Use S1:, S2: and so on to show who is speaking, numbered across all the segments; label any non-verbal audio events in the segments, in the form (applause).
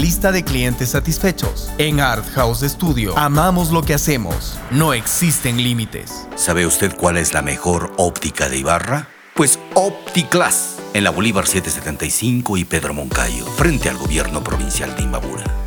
S1: lista de clientes satisfechos. En Art House Studio amamos lo que hacemos. No existen límites.
S2: ¿Sabe usted cuál es la mejor óptica de Ibarra? Pues OptiClass en la Bolívar 775 y Pedro Moncayo, frente al gobierno provincial de Imbabura.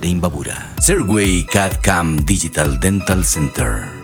S2: de Imbabura. CAD Cam Digital Dental Center.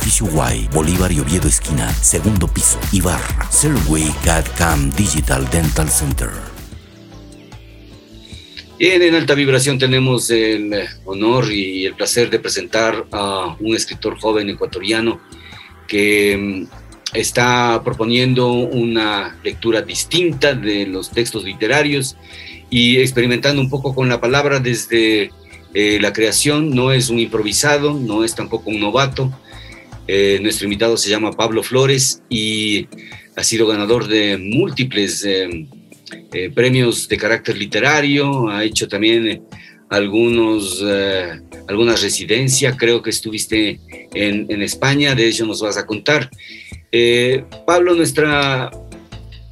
S2: edificio Y, Bolívar y Oviedo Esquina, segundo piso, Ibarra, Serway CAD Cam Digital Dental Center. Bien, en alta vibración tenemos el honor y el placer de presentar a un escritor joven ecuatoriano que mm, está proponiendo una lectura distinta de los textos literarios y experimentando un poco con la palabra desde eh, la creación. No es un improvisado, no es tampoco un novato, eh, nuestro invitado se llama Pablo Flores y ha sido ganador de múltiples eh, eh, premios de carácter literario, ha hecho también algunos, algunas residencias, creo que estuviste en, en, España, de ello nos vas a contar. Pablo, nuestra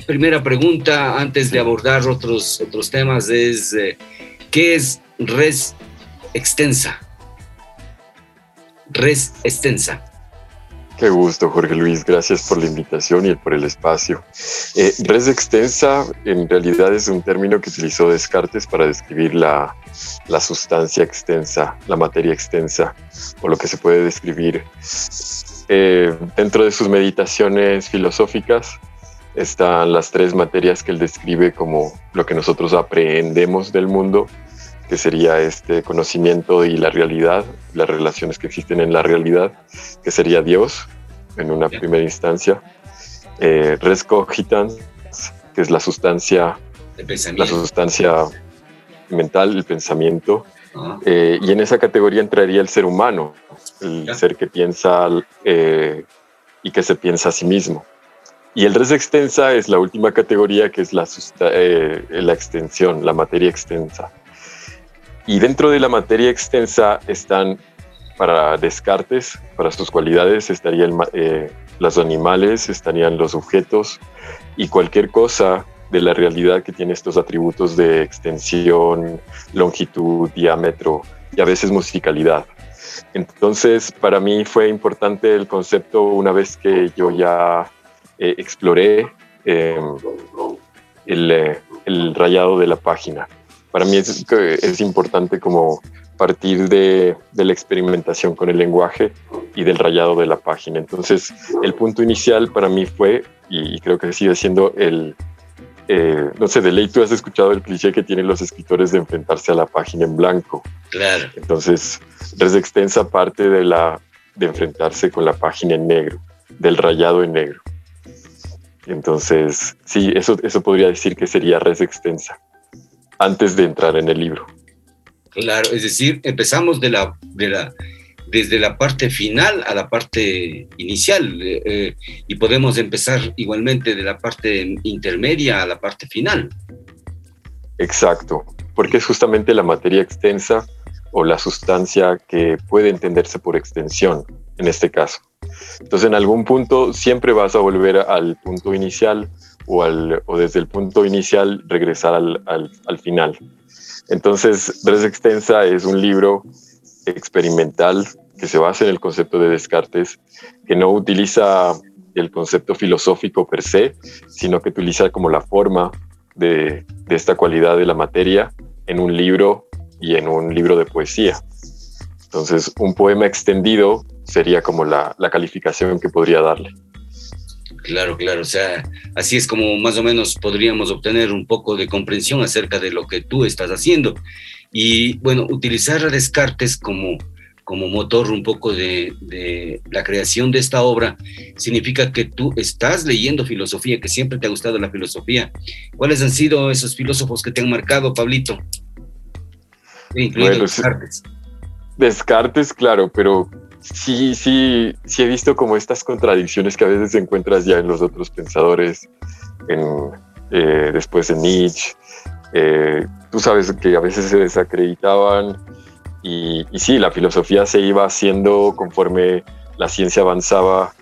S2: primera pregunta antes de abordar otros, otros temas es, ¿qué es res extensa? Res extensa.
S3: Qué gusto, Jorge Luis. Gracias por la invitación y por el espacio. Eh, res extensa en realidad es un término que utilizó Descartes para describir la, la sustancia extensa, la materia extensa, o lo que se puede describir. Eh, dentro de sus meditaciones filosóficas están las tres materias que él describe como lo que nosotros aprendemos del mundo, que sería este conocimiento y la realidad, las relaciones que existen en la realidad, que sería Dios en una primera instancia, eh, res cogitans, que es la sustancia, la sustancia mental, el pensamiento, ah. eh, y en esa categoría entraría el ser humano, el ser que piensa eh, y que se piensa a sí mismo. Y el res extensa es la última categoría que es la, eh, la extensión, la materia extensa. Y dentro de la materia extensa están para Descartes, para sus cualidades, estarían eh, los animales, estarían los objetos y cualquier cosa de la realidad que tiene estos atributos de extensión, longitud, diámetro y a veces musicalidad. Entonces, para mí fue importante el concepto una vez que yo ya eh, exploré em, eh, el, rayado de la página. Para mí es, es importante como partir de, la experimentación con el lenguaje y del rayado de la página. Entonces, el punto inicial para mí fue, y, creo que sigue siendo el, eh, no sé, de ley tú has escuchado el cliché que tienen los escritores de enfrentarse a la página en blanco.
S2: Claro.
S3: Entonces, Res Extensa parte de, la, de enfrentarse con la página en negro, del rayado en negro. Entonces, sí, eso, eso podría decir que sería Res Extensa, antes de entrar en el libro.
S2: Claro, es decir, empezamos de la, de la, desde la parte final a la parte inicial eh, eh, y podemos empezar igualmente de la parte intermedia a la parte final.
S3: Exacto, porque es justamente la materia extensa o la sustancia que puede entenderse por extensión en este caso. Entonces en algún punto siempre vas a volver al punto inicial o, desde el punto inicial regresar al, al, al final. Entonces, Res Extensa es un libro experimental que se basa en el concepto de Descartes, que no utiliza el concepto filosófico per se, sino que utiliza como la forma de, esta cualidad de la materia en un libro y en un libro de poesía. Entonces, un poema extendido sería como la, la calificación que podría darle.
S2: Claro, claro. O sea, así es como más o menos podríamos obtener un poco de comprensión acerca de lo que tú estás haciendo. Y bueno, utilizar a Descartes como, como motor un poco de, de, la creación de esta obra significa que tú estás leyendo filosofía, que siempre te ha gustado la filosofía. ¿Cuáles han sido esos filósofos que te han marcado, Pablito?
S3: Incluido Descartes. Descartes, claro, pero sí, sí, sí he visto como estas contradicciones que a veces encuentras ya en los otros pensadores, en, eh, después en Nietzsche. Eh, tú sabes que a veces se desacreditaban y, y, sí, la filosofía se iba haciendo conforme la ciencia avanzaba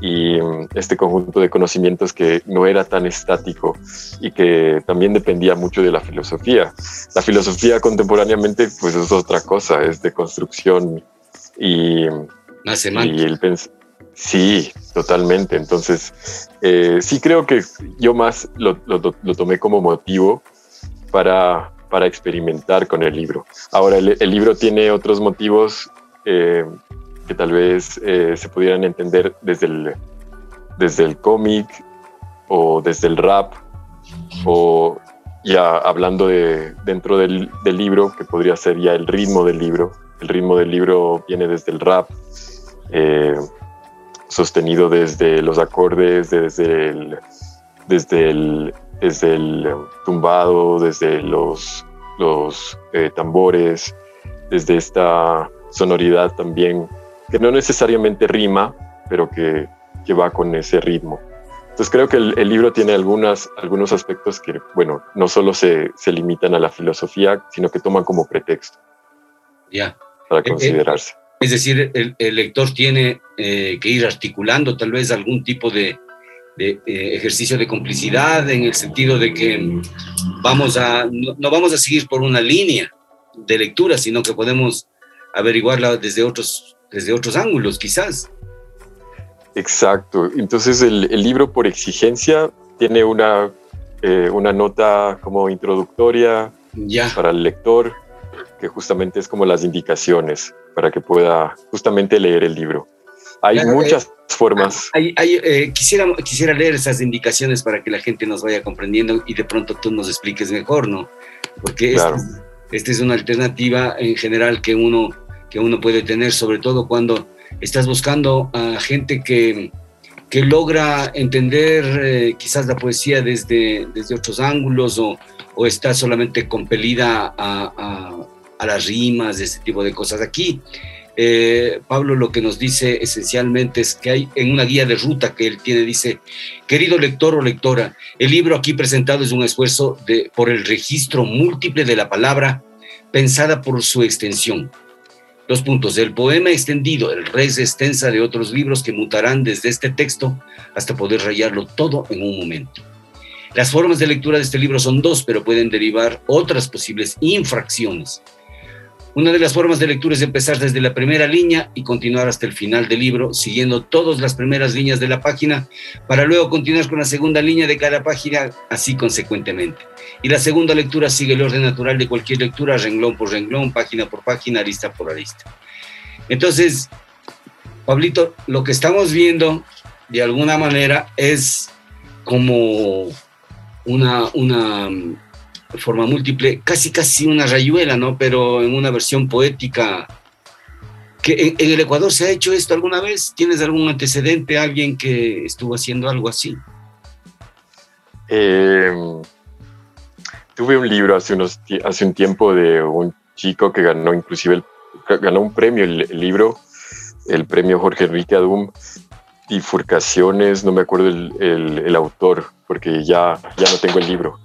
S3: y mm, este conjunto de conocimientos que no era tan estático y que también dependía mucho de la filosofía. La filosofía contemporáneamente pues es otra cosa, es de construcción y,
S2: más
S3: y sí, totalmente. Entonces, eh, sí creo que yo más lo, lo, tomé como motivo para, para, experimentar con el libro. Ahora, el, libro tiene otros motivos eh, que tal vez eh, se pudieran entender desde el, desde el cómic o desde el rap o ya hablando de dentro del, del libro, que podría ser ya el ritmo del libro el ritmo del libro viene desde el rap, eh, sostenido desde los acordes, desde el, desde el, desde el tumbado, desde los, los eh, tambores, desde esta sonoridad también, que no necesariamente rima, pero que, que va con ese ritmo. Entonces creo que el, libro tiene algunas, algunos aspectos que, bueno, no solo se, se limitan a la filosofía, sino que toman como pretexto.
S2: Ya
S3: para eh, eh, considerarse.
S2: Es decir, el, lector tiene eh, que ir articulando tal vez algún tipo de, ejercicio de complicidad en el sentido de que vamos a, no, vamos a seguir por una línea de lectura, sino que podemos averiguarla desde otros, desde otros ángulos, quizás.
S3: Exacto. Entonces el, libro por exigencia tiene una, una nota como introductoria
S2: ya.
S3: para el lector que justamente es como las indicaciones para que pueda justamente leer el libro. Hay muchas eh, formas.
S2: Hay, eh, quisiera, quisiera leer esas indicaciones para que la gente nos vaya comprendiendo y de pronto tú nos expliques mejor, ¿no? Porque esta, es una alternativa en general que uno, que uno puede tener, sobre todo cuando estás buscando a gente que, que logra entender eh, quizás la poesía desde, desde otros ángulos o, o está solamente compelida a, a las rimas, ese tipo de cosas. Aquí eh, Pablo lo que nos dice esencialmente es que hay en una guía de ruta que él tiene, dice, querido lector o lectora, el libro aquí presentado es un esfuerzo de, por el registro múltiple de la palabra pensada por su extensión. Dos puntos. El poema extendido, el res extensa de otros libros que mutarán desde este texto hasta poder rayarlo todo en un momento. Las formas de lectura de este libro son dos, pero pueden derivar otras posibles infracciones. Una de las formas de lectura es empezar desde la primera línea y continuar hasta el final del libro, siguiendo todas las primeras líneas de la página, para luego continuar con la segunda línea de cada página, así consecuentemente. Y la segunda lectura sigue el orden natural de cualquier lectura, renglón por renglón, página por página, arista por arista. Entonces, Pablito, lo que estamos viendo de alguna manera es como una, una forma múltiple, casi casi una rayuela, ¿no? Pero en una versión poética. ¿Que en, el Ecuador se ha hecho esto alguna vez? ¿Tienes algún antecedente, alguien que estuvo haciendo algo así?
S3: Em, tuve un libro hace, unos, hace un tiempo de un chico que ganó inclusive ganó un premio, el, libro, el premio Jorge Enrique Adum, Bifurcaciones, no me acuerdo el, el, autor, porque ya, ya no tengo el libro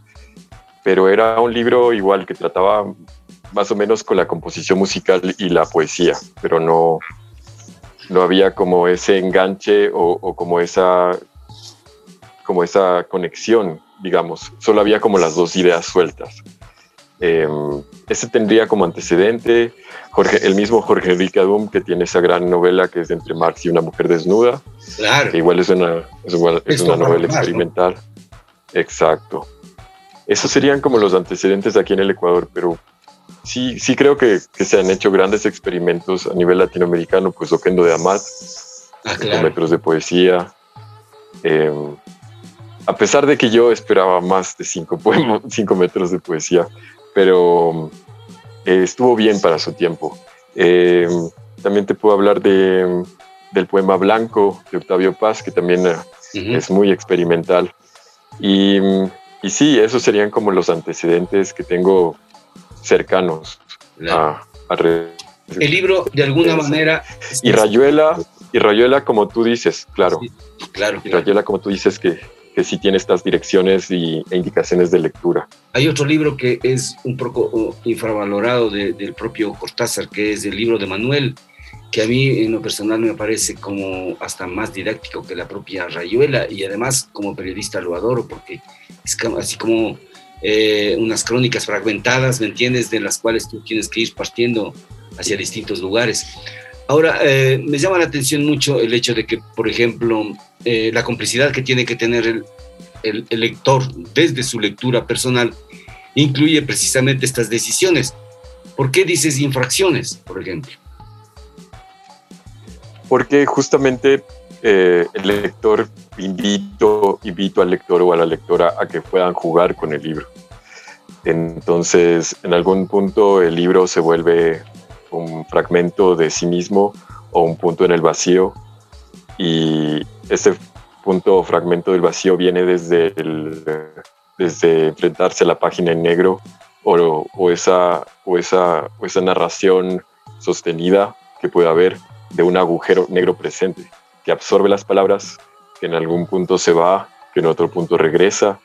S3: pero era un libro igual que trataba más o menos con la composición musical y la poesía, pero no, no había como ese enganche o, como, esa, como esa conexión, digamos, solo había como las dos ideas sueltas. Em, ese tendría como antecedente Jorge, el mismo Jorge Enrique Adum, que tiene esa gran novela que es Entre Marx y una mujer desnuda,
S2: claro.
S3: que igual es una, es una novela experimental. Exacto. Esos serían como los antecedentes aquí en el Ecuador, pero sí, sí creo que, se han hecho grandes experimentos a nivel latinoamericano, pues Oquendo de Amat, ah, metros de poesía. Em, a pesar de que yo esperaba más de cinco, poemas, (laughs) cinco metros de poesía, pero eh, estuvo bien para su tiempo. Em, también te puedo hablar de, del poema Blanco de Octavio Paz, que también eh, es muy experimental. Y y sí, esos serían como los antecedentes que tengo cercanos a, a
S2: El libro, de alguna manera...
S3: Y Rayuela, y Rayuela, como tú dices, claro.
S2: claro,
S3: Y Rayuela, como tú dices, que, que sí tiene estas direcciones y, e indicaciones de lectura.
S2: Hay otro libro que es un poco uh, infravalorado del propio Cortázar, que es el libro de Manuel, que a mí en lo personal me parece como hasta más didáctico que la propia Rayuela y además como periodista lo adoro porque es así como eh, unas crónicas fragmentadas, ¿me entiendes?, de las cuales tú tienes que ir partiendo hacia distintos lugares. Ahora, eh, me llama la atención mucho el hecho de que, por ejemplo, eh, la complicidad que tiene que tener el, el, el lector desde su lectura personal incluye precisamente estas decisiones. ¿Por qué dices infracciones, por ejemplo?
S3: Porque justamente eh, el lector invito, invito al lector o a la lectora a que puedan jugar con el libro. Entonces, en algún punto el libro se vuelve un fragmento de sí mismo o un punto en el vacío y ese punto o fragmento del vacío viene desde, desde enfrentarse a la página en negro o, o, esa, o, esa, o esa narración sostenida que puede haber de un agujero negro presente que absorbe las palabras, que en algún punto se va, que en otro punto regresa.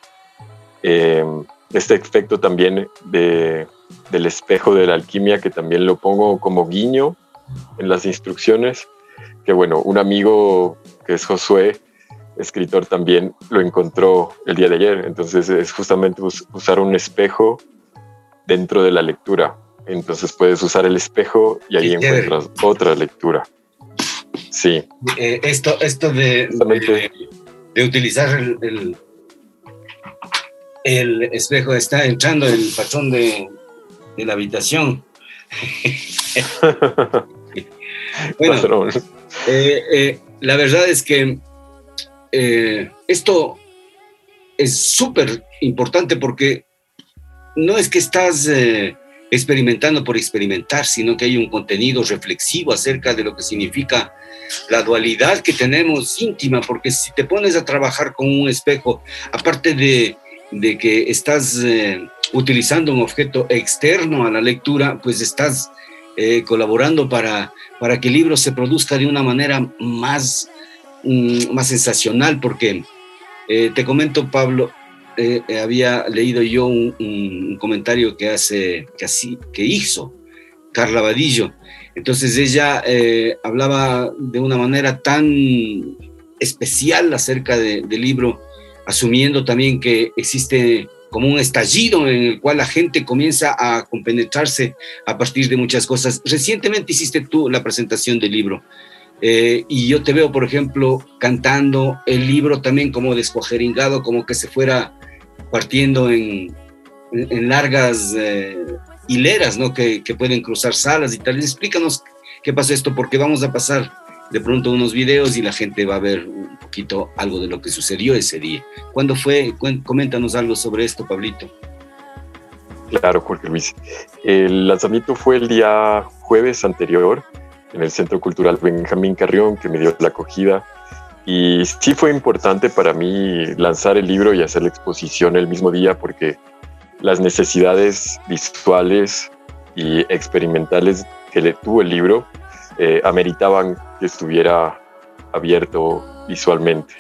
S3: Em, este efecto también de, del espejo de la alquimia, que también lo pongo como guiño en las instrucciones, que bueno, un amigo que es Josué, escritor también, lo encontró el día de ayer. Entonces es justamente usar un espejo dentro de la lectura. Entonces puedes usar el espejo y ahí encuentras otra lectura. Sí.
S2: Eh, esto esto de, de, utilizar el, el, espejo está entrando el patrón de, de la habitación. (laughs) bueno, eh, eh, la verdad es que esto es súper importante porque no es que estás experimentando por experimentar, sino que hay un contenido reflexivo acerca de lo que significa la dualidad que tenemos íntima, porque si te pones a trabajar con un espejo, aparte de, de que estás eh, utilizando un objeto externo a la lectura, pues estás eh, colaborando para, para que el libro se produzca de una manera más, mm, más sensacional, porque eh, te comento, Pablo, eh, había leído yo un, comentario que hace, que, así, que hizo Carla Vadillo. Entonces ella hablaba de una manera tan especial acerca del libro, asumiendo también que existe como un estallido en el cual la gente comienza a compenetrarse a partir de muchas cosas. Recientemente hiciste tú la presentación del libro eh, y yo te veo, por ejemplo, cantando el libro también como descuajeringado, como que se fuera partiendo en, largas eh, hileras, ¿no? Que, que, pueden cruzar salas y tal. Explícanos qué pasa esto, porque vamos a pasar de pronto unos videos y la gente va a ver un poquito algo de lo que sucedió ese día. ¿Cuándo fue? Coméntanos algo sobre esto, Pablito.
S3: Claro, Jorge Luis. El lanzamiento fue el día jueves anterior en el Centro Cultural Benjamín Carrión, que me dio la acogida. Y sí fue importante para mí lanzar el libro y hacer la exposición el mismo día porque las necesidades visuales y experimentales que le tuvo el libro eh, ameritaban que estuviera abierto visualmente.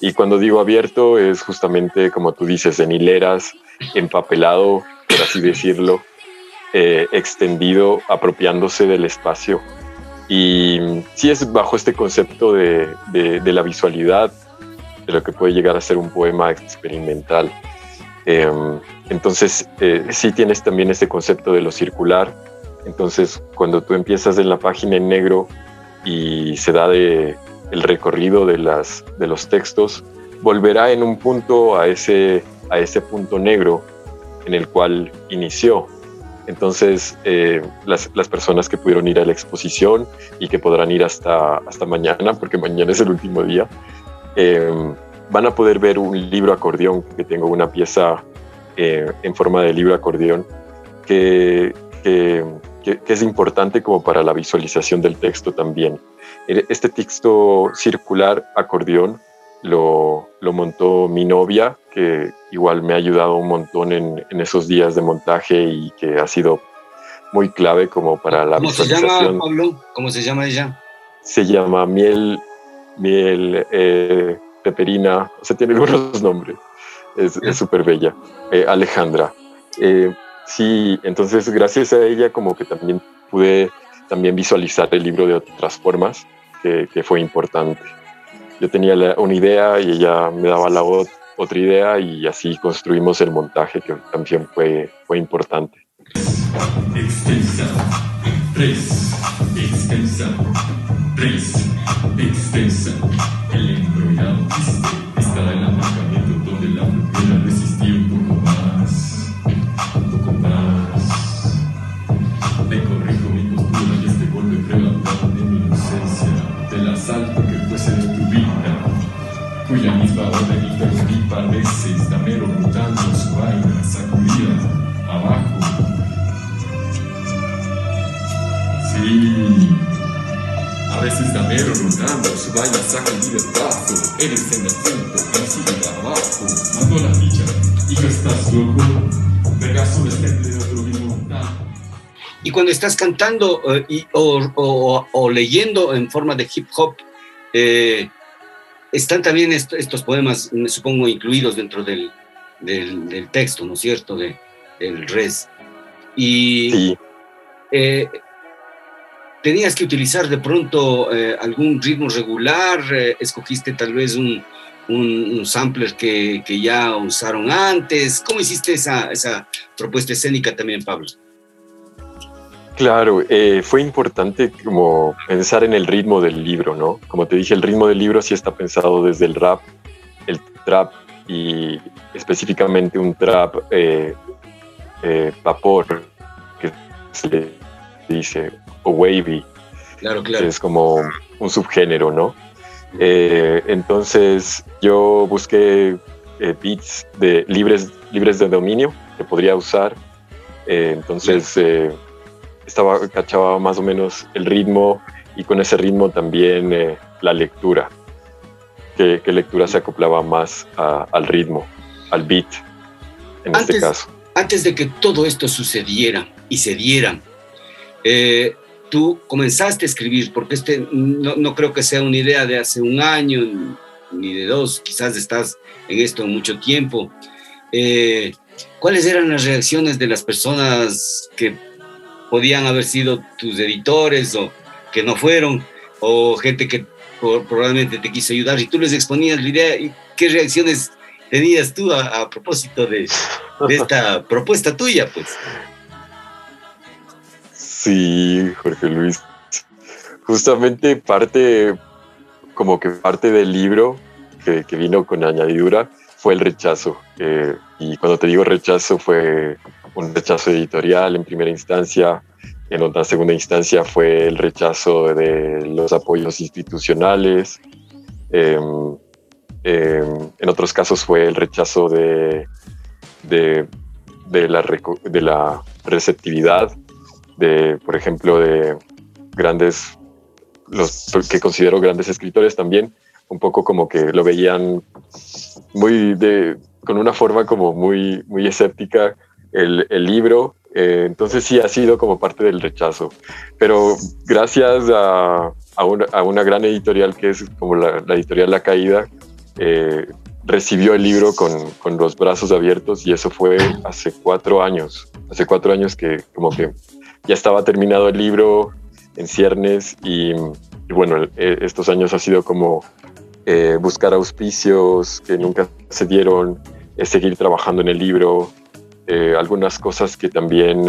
S3: Y cuando digo abierto es justamente, como tú dices, en hileras, empapelado, por así decirlo, eh, extendido, apropiándose del espacio. Y sí es bajo este concepto de, la visualidad, de lo que puede llegar a ser un poema experimental. Em, entonces, eh, sí tienes también este concepto de lo circular. Entonces, cuando tú empiezas en la página en negro, y se da el recorrido de, los textos, volverá en un punto a ese punto negro en el cual inició. Entonces, eh, las, las, personas que pudieron ir a la exposición y que podrán ir hasta, hasta mañana, porque mañana es el último día, eh, van a poder ver un libro acordeón, que tengo una pieza eh, en forma de libro acordeón, que, que es importante como para la visualización del texto también. Este texto circular acordeón lo, lo montó mi novia, que igual me ha ayudado un montón en, en, esos días de montaje y que ha sido muy clave como para la
S2: ¿Cómo
S3: visualización.
S2: se llama, Pablo? ¿Cómo se llama ella?
S3: Se llama Miel, Miel eh, Peperina, o sea, tiene (laughs) algunos nombres. Es súper bella. Eh, Alejandra. Eh, Sí, entonces gracias a ella como que también pude también visualizar el libro de otras formas, que, fue importante. Yo tenía una idea y ella me daba la otra idea y así construimos el montaje que también fue, fue importante. A veces damero rotando su vaina saca el libertazo, eres en el centro, principio abajo, mando la ficha, y no estás loco, Pegaso de este otro
S2: y cuando estás cantando eh, o, leyendo en forma de hip hop, eh, están también estos poemas, me supongo, incluidos dentro del, texto, ¿no es cierto?, de, del res. Y eh, tenías que utilizar de pronto algún ritmo regular, escogiste tal vez un, sampler que, ya usaron antes. ¿Cómo hiciste esa, propuesta escénica también, Pablo?
S3: Claro, eh, fue importante como pensar en el ritmo del libro, ¿no? Como te dije, el ritmo del libro sí está pensado desde el rap, el trap y específicamente un trap eh, eh, vapor, que se le dice, o wavy.
S2: Claro, claro.
S3: es como un subgénero, ¿no? entonces yo busqué beats de libres, libres de dominio que podría usar. entonces estaba, cachaba más o menos el ritmo y con ese ritmo también eh, la lectura. ¿Qué, lectura se acoplaba más al ritmo, al beat, en este caso?
S2: Antes de que todo esto sucediera y se diera,
S4: Eh, tú comenzaste a escribir, porque este no, no, creo que sea una idea de hace un año ni de dos, quizás estás en esto mucho tiempo. Eh, ¿Cuáles eran las reacciones de las personas que podían haber sido tus editores o que no fueron, o gente que probablemente te quiso ayudar y tú les exponías la idea? ¿Qué reacciones tenías tú a, propósito de, de esta propuesta tuya? Pues.
S3: Sí, Jorge Luis. Justamente parte, como que parte del libro que, vino con añadidura fue el rechazo. y cuando te digo rechazo fue un rechazo editorial en primera instancia, en otra segunda instancia fue el rechazo de los apoyos institucionales, em, em, en otros casos fue el rechazo de, de, de, la, de la receptividad de, por ejemplo, de grandes, los que considero grandes escritores también, un poco como que lo veían muy de, con una forma como muy, muy escéptica el, el libro. Eh, entonces sí ha sido como parte del rechazo. Pero gracias a, a, una, a una, gran editorial que es como la, la editorial La Caída, eh, recibió el libro con, con, los brazos abiertos y eso fue hace cuatro años. Hace cuatro años que como que ya estaba terminado el libro en ciernes y, bueno, eh, estos años ha sido como eh, buscar auspicios que nunca se dieron, eh, seguir trabajando en el libro, algunas cosas que también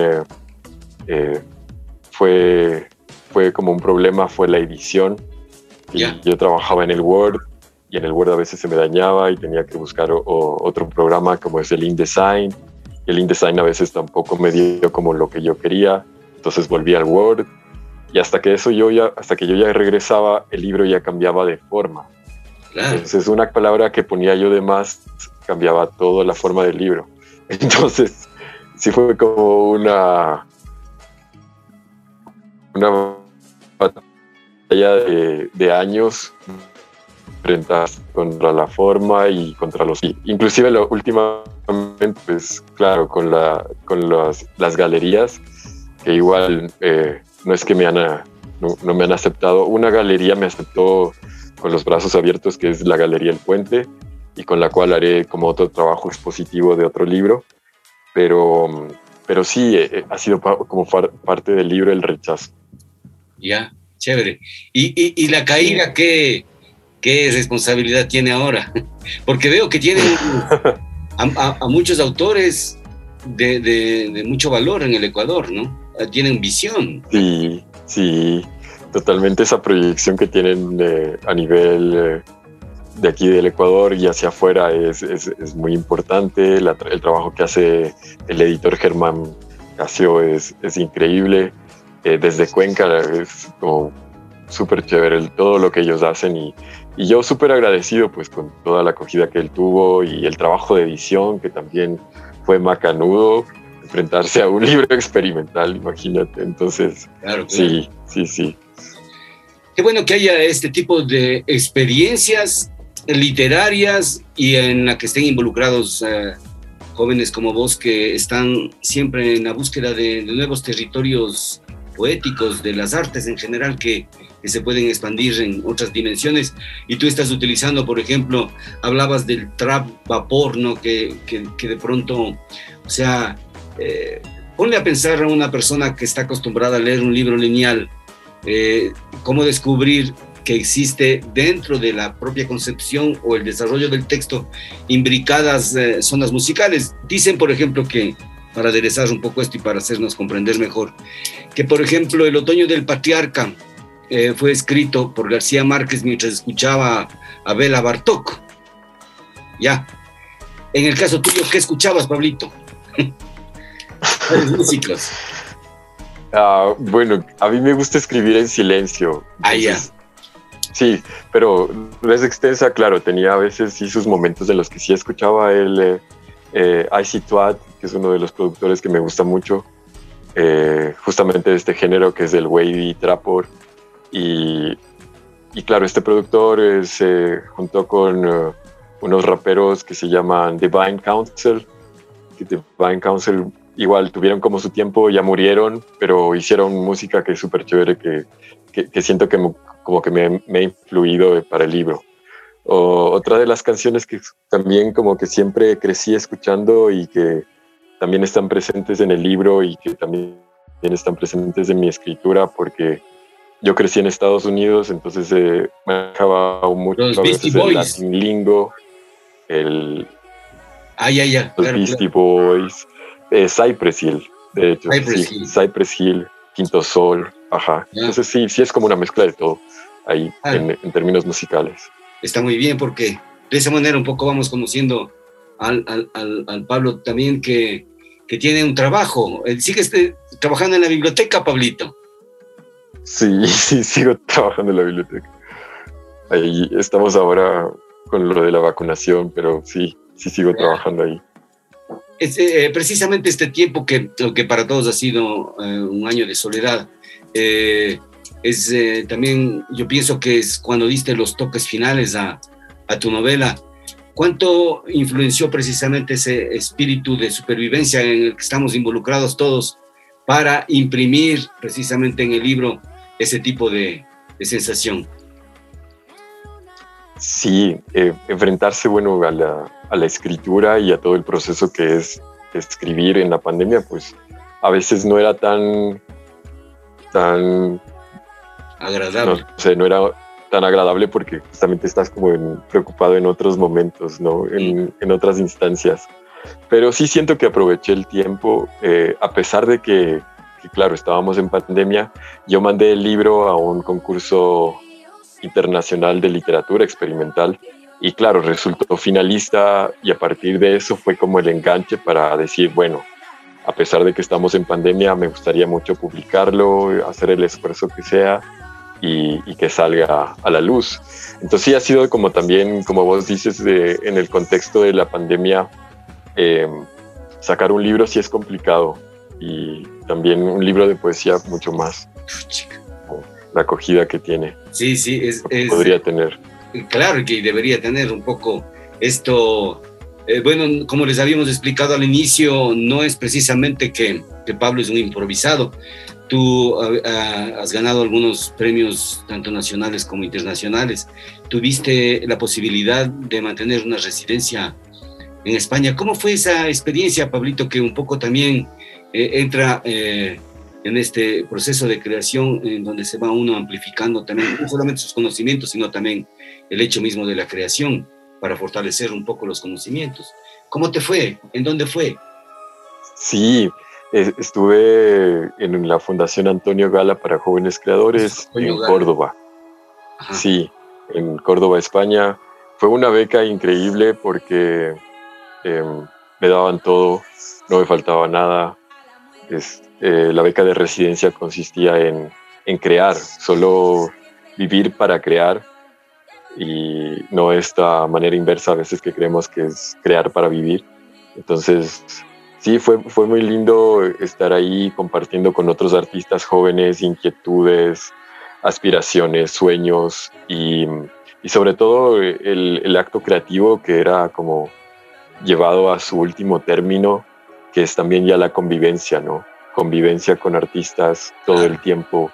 S3: fue, fue como un problema fue la edición. Yo trabajaba en el Word y en el Word a veces se me dañaba y tenía que buscar otro programa como es el InDesign. Y el InDesign a veces tampoco me dio como lo que yo quería. Entonces volví al Word y hasta que eso yo ya, hasta que yo ya regresaba, el libro ya cambiaba de forma. Entonces una palabra que ponía yo de más cambiaba toda la forma del libro. (laughs) Entonces sí fue como una una batalla de, años frente contra la forma y contra los inclusive lo, últimamente pues claro con la con las, las galerías que igual eh, no es que me han, no, me han aceptado. Una galería me aceptó con los brazos abiertos, que es la Galería El Puente, y con la cual haré como otro trabajo expositivo de otro libro. Pero, pero sí, eh, eh, ha sido como parte del libro el rechazo.
S4: Ya, chévere. ¿Y, y, la caída qué, qué responsabilidad tiene ahora? (laughs) Porque veo que tiene (laughs) a, a muchos autores de, de, de, mucho valor en el Ecuador, ¿no? Tienen visión.
S3: Sí, sí, totalmente esa proyección que tienen eh, a nivel eh, de aquí del Ecuador y hacia afuera es, es, es muy importante. el trabajo que hace el editor Germán Casio es, es increíble. Eh, desde Cuenca es como súper chévere el, todo lo que ellos hacen y, y yo súper agradecido pues con toda la acogida que él tuvo y el trabajo de edición que también fue macanudo enfrentarse a un (laughs) libro experimental, imagínate. Entonces, sí, sí, sí.
S4: Qué bueno que haya este tipo de experiencias literarias y en la que estén involucrados eh, jóvenes como vos que están siempre en la búsqueda de, nuevos territorios poéticos, de las artes en general que, que, se pueden expandir en otras dimensiones. Y tú estás utilizando, por ejemplo, hablabas del trap vapor, ¿no? Que, que, que de pronto, o sea, eh, ponle a pensar a una persona que está acostumbrada a leer un libro lineal, eh, cómo descubrir que existe dentro de la propia concepción o el desarrollo del texto imbricadas eh, zonas musicales. Dicen, por ejemplo, que, para aderezar un poco esto y para hacernos comprender mejor, que, por ejemplo, El Otoño del Patriarca fue escrito por García Márquez mientras escuchaba a Bela Bartok. Ya. En el caso tuyo, ¿qué escuchabas, Pablito? (laughs) músicos?
S3: Ah, bueno, a mí me gusta escribir en silencio.
S4: Ah, ya.
S3: Sí, pero es extensa, claro, tenía a veces sí sus momentos en los que sí escuchaba el eh, eh Icy Twat, que es uno de los productores que me gusta mucho, eh, justamente de este género que es el wavy trapor. Y, y claro, este productor se juntó con uh, unos raperos que se llaman Divine Council, que Divine Council igual tuvieron como su tiempo, ya murieron, pero hicieron música que es súper chévere, que, que, siento que como que me, me, ha influido para el libro. O, otra de las canciones que también como que siempre crecí escuchando y que también están presentes en el libro y que también están presentes en mi escritura porque yo crecí en Estados Unidos, entonces eh, manejaba mucho
S4: los Beastie Boys.
S3: el lingo, el,
S4: ah, ya, ya,
S3: los Beastie Boys, eh, Cypress Hill, de hecho,
S4: Cypress,
S3: sí,
S4: Hill.
S3: Cypress Hill, Quinto Sol, ajá. Entonces sí, sí es como una mezcla de todo ahí
S4: Ah.
S3: en, en términos musicales.
S4: Está muy bien porque de esa manera un poco vamos conociendo al, al, al, al Pablo también que, que tiene un trabajo. Él sigue este- trabajando en la biblioteca, Pablito.
S3: Sí, (laughs) sí, sigo trabajando en la biblioteca. Ahí estamos ahora con lo de la vacunación, pero sí, sí sigo trabajando ahí.
S4: Es, eh, precisamente este tiempo que, que para todos ha sido eh, un año de soledad, eh, es también, yo pienso que es cuando diste los toques finales a, tu novela. ¿Cuánto influenció precisamente ese espíritu de supervivencia en el que estamos involucrados todos para imprimir precisamente en el libro ese tipo de sensación?
S3: Sí, eh, enfrentarse, bueno, a la, a la escritura y a todo el proceso que es escribir en la pandemia, pues a veces no era tan, tan, no
S4: Agradable.
S3: sé, no era tan agradable porque justamente estás como en- preocupado en otros momentos, ¿no? En, en otras instancias. Pero sí siento que aproveché el tiempo, eh, a pesar de que, que, claro, estábamos en pandemia, yo mandé el libro a un concurso internacional de literatura experimental. Y claro, resultó finalista y a partir de eso fue como el enganche para decir, bueno, a pesar de que estamos en pandemia, me gustaría mucho publicarlo, hacer el esfuerzo que sea y, y que salga a la luz. Entonces sí ha sido como también, como vos dices, de- en el contexto de la pandemia, eh, sacar un libro sí es complicado y también un libro de poesía mucho más, la acogida que tiene,
S4: Sí, sí, es, es-
S3: podría tener.
S4: Claro que debería tener un poco esto. eh, bueno, como les habíamos explicado al inicio, no es precisamente que, que Pablo es un improvisado. Tú ah, has ganado algunos premios, tanto nacionales como internacionales. Tuviste la posibilidad de mantener una residencia en España. ¿Cómo fue esa experiencia, Pablito, que un poco también eh, entra eh, en este proceso de creación en donde se va uno amplificando también no solamente sus conocimientos, sino también el hecho mismo de la creación para fortalecer un poco los conocimientos. ¿Cómo te fue? ¿En dónde fue?
S3: Sí, eh, estuve en la Fundación Antonio Gala para Jóvenes Creadores
S4: Antonio
S3: en
S4: Gala.
S3: Córdoba.
S4: Ajá.
S3: Sí, en Córdoba, España. Fue una beca increíble porque em, me daban todo, no me faltaba nada. Es, eh, la beca de residencia consistía en, en crear, solo vivir para crear y no esta manera inversa a veces que creemos que es crear para vivir. Entonces, sí, fue, fue muy lindo estar ahí compartiendo con otros artistas jóvenes, inquietudes, aspiraciones, sueños y, y sobre todo el, el acto creativo que era como llevado a su último término, que es también ya la convivencia, ¿no? Convivencia con artistas todo el tiempo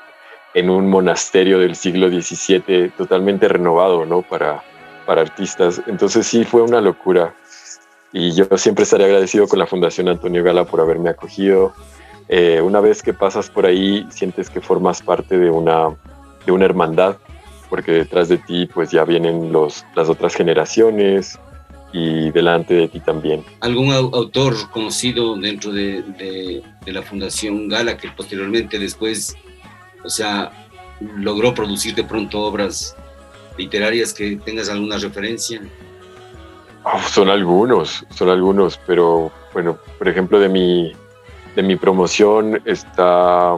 S3: en un monasterio del siglo XVII totalmente renovado, ¿no? Para, para artistas. Entonces sí, fue una locura. Y yo siempre estaré agradecido con la Fundación Antonio Gala por haberme acogido. Eh, una vez que pasas por ahí, sientes que formas parte de una, de una hermandad, porque detrás de ti pues ya vienen los, las otras generaciones y delante de ti también.
S4: ¿Algún au- autor conocido dentro de, de- de la Fundación Gala que posteriormente después, o sea, logró producir de pronto obras literarias que tengas alguna referencia?
S3: Oh, son algunos, son algunos, pero bueno, por ejemplo, de mi, de mi promoción está,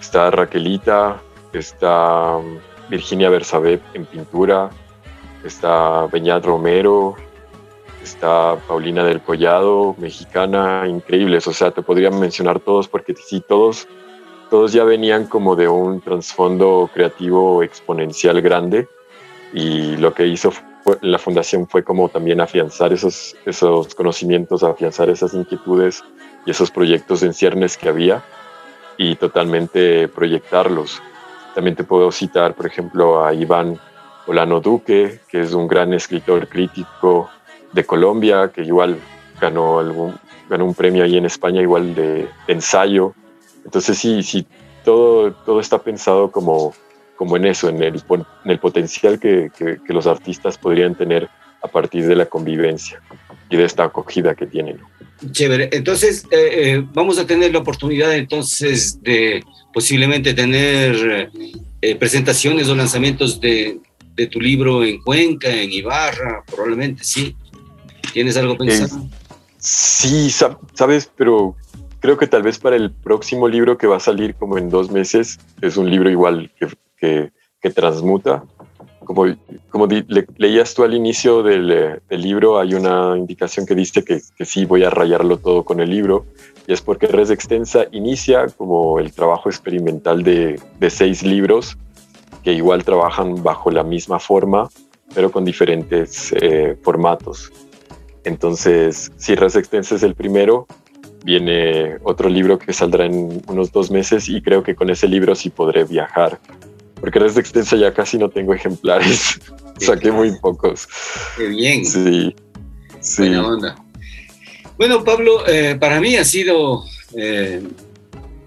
S3: está Raquelita, está um, Virginia Bersabé en pintura, está Beñat Romero, está Paulina del Collado, mexicana, increíbles. O sea, te podría mencionar todos porque sí, todos, todos ya venían como de un trasfondo creativo exponencial grande y lo que hizo la fundación fue como también afianzar esos, esos conocimientos, afianzar esas inquietudes y esos proyectos en ciernes que había y totalmente proyectarlos. También te puedo citar, por ejemplo, a Iván Olano Duque, que es un gran escritor crítico de Colombia, que igual ganó, algún, ganó un premio ahí en España, igual de, ensayo. Entonces sí, sí, todo, todo está pensado como, como en eso, en el, en el potencial que, que, los artistas podrían tener a partir de la convivencia y de esta acogida que tienen.
S4: Chévere. Entonces, eh, eh, vamos a tener la oportunidad entonces de posiblemente tener eh, presentaciones o lanzamientos de, de, tu libro en Cuenca, en Ibarra, probablemente, sí. ¿Tienes algo pensado?
S3: sí, sabes, pero creo que tal vez para el próximo libro que va a salir como en dos meses, es un libro igual que, que, transmuta como, como leías tú al inicio del, libro, hay una indicación que dice que, que, sí voy a rayarlo todo con el libro, y es porque Res Extensa inicia como el trabajo experimental de, de seis libros que igual trabajan bajo la misma forma, pero con diferentes eh, formatos. Entonces, si Res Extensa es el primero, viene otro libro que saldrá en unos dos meses y creo que con ese libro sí podré viajar porque desde extensa ya casi no tengo ejemplares. (laughs) Saqué muy pocos.
S4: Qué bien.
S3: Sí. sí.
S4: Buena onda. Bueno, Pablo, eh, para mí ha sido eh,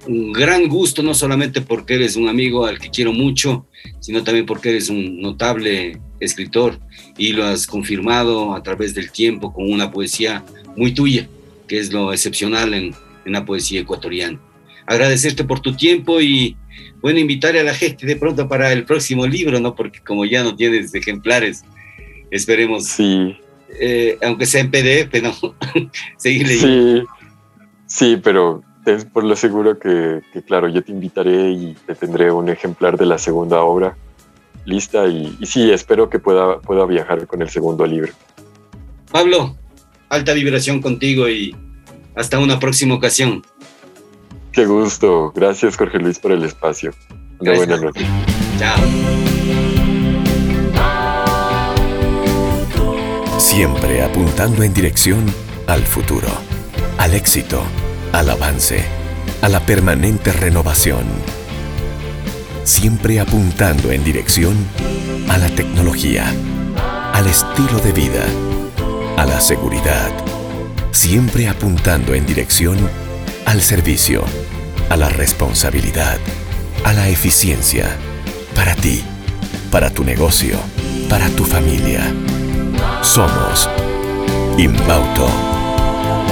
S4: un gran gusto, no solamente porque eres un amigo al que quiero mucho, sino también porque eres un notable escritor y lo has confirmado a través del tiempo con una poesía muy tuya, que es lo excepcional en, en la poesía ecuatoriana. Agradecerte por tu tiempo y bueno, invitar a la gente de pronto para el próximo libro, ¿no? Porque como ya no tienes ejemplares, esperemos.
S3: Sí.
S4: Eh, aunque sea en PDF, ¿no? (laughs)
S3: Seguir leyendo. Sí, sí, pero por lo seguro que, claro, yo te invitaré y te tendré un ejemplar de la segunda obra lista y, y sí, espero que pueda, pueda viajar con el segundo libro.
S4: Pablo, alta vibración contigo y hasta una próxima ocasión.
S3: Qué gusto. Gracias, Jorge Luis, por el espacio. Una buena noche.
S4: Chao.
S5: Siempre apuntando en dirección al futuro, al éxito, al avance, a la permanente renovación. Siempre apuntando en dirección a la tecnología, al estilo de vida, a la seguridad. Siempre apuntando en dirección al servicio, a la responsabilidad, a la eficiencia, para ti, para tu negocio, para tu familia. Somos Inbauto,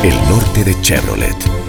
S5: el norte de Chevrolet.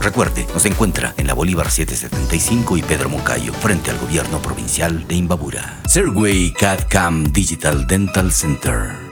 S2: Recuerde, nos encuentra en la Bolívar 775 y Pedro Moncayo, frente al gobierno provincial de Imbabura. Serway CAD CAM Digital Dental Center.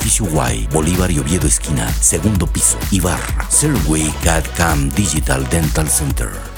S2: edificio Y, Bolívar y Oviedo esquina, segundo piso, Ibarra. Serway CAD Cam Digital Dental Center.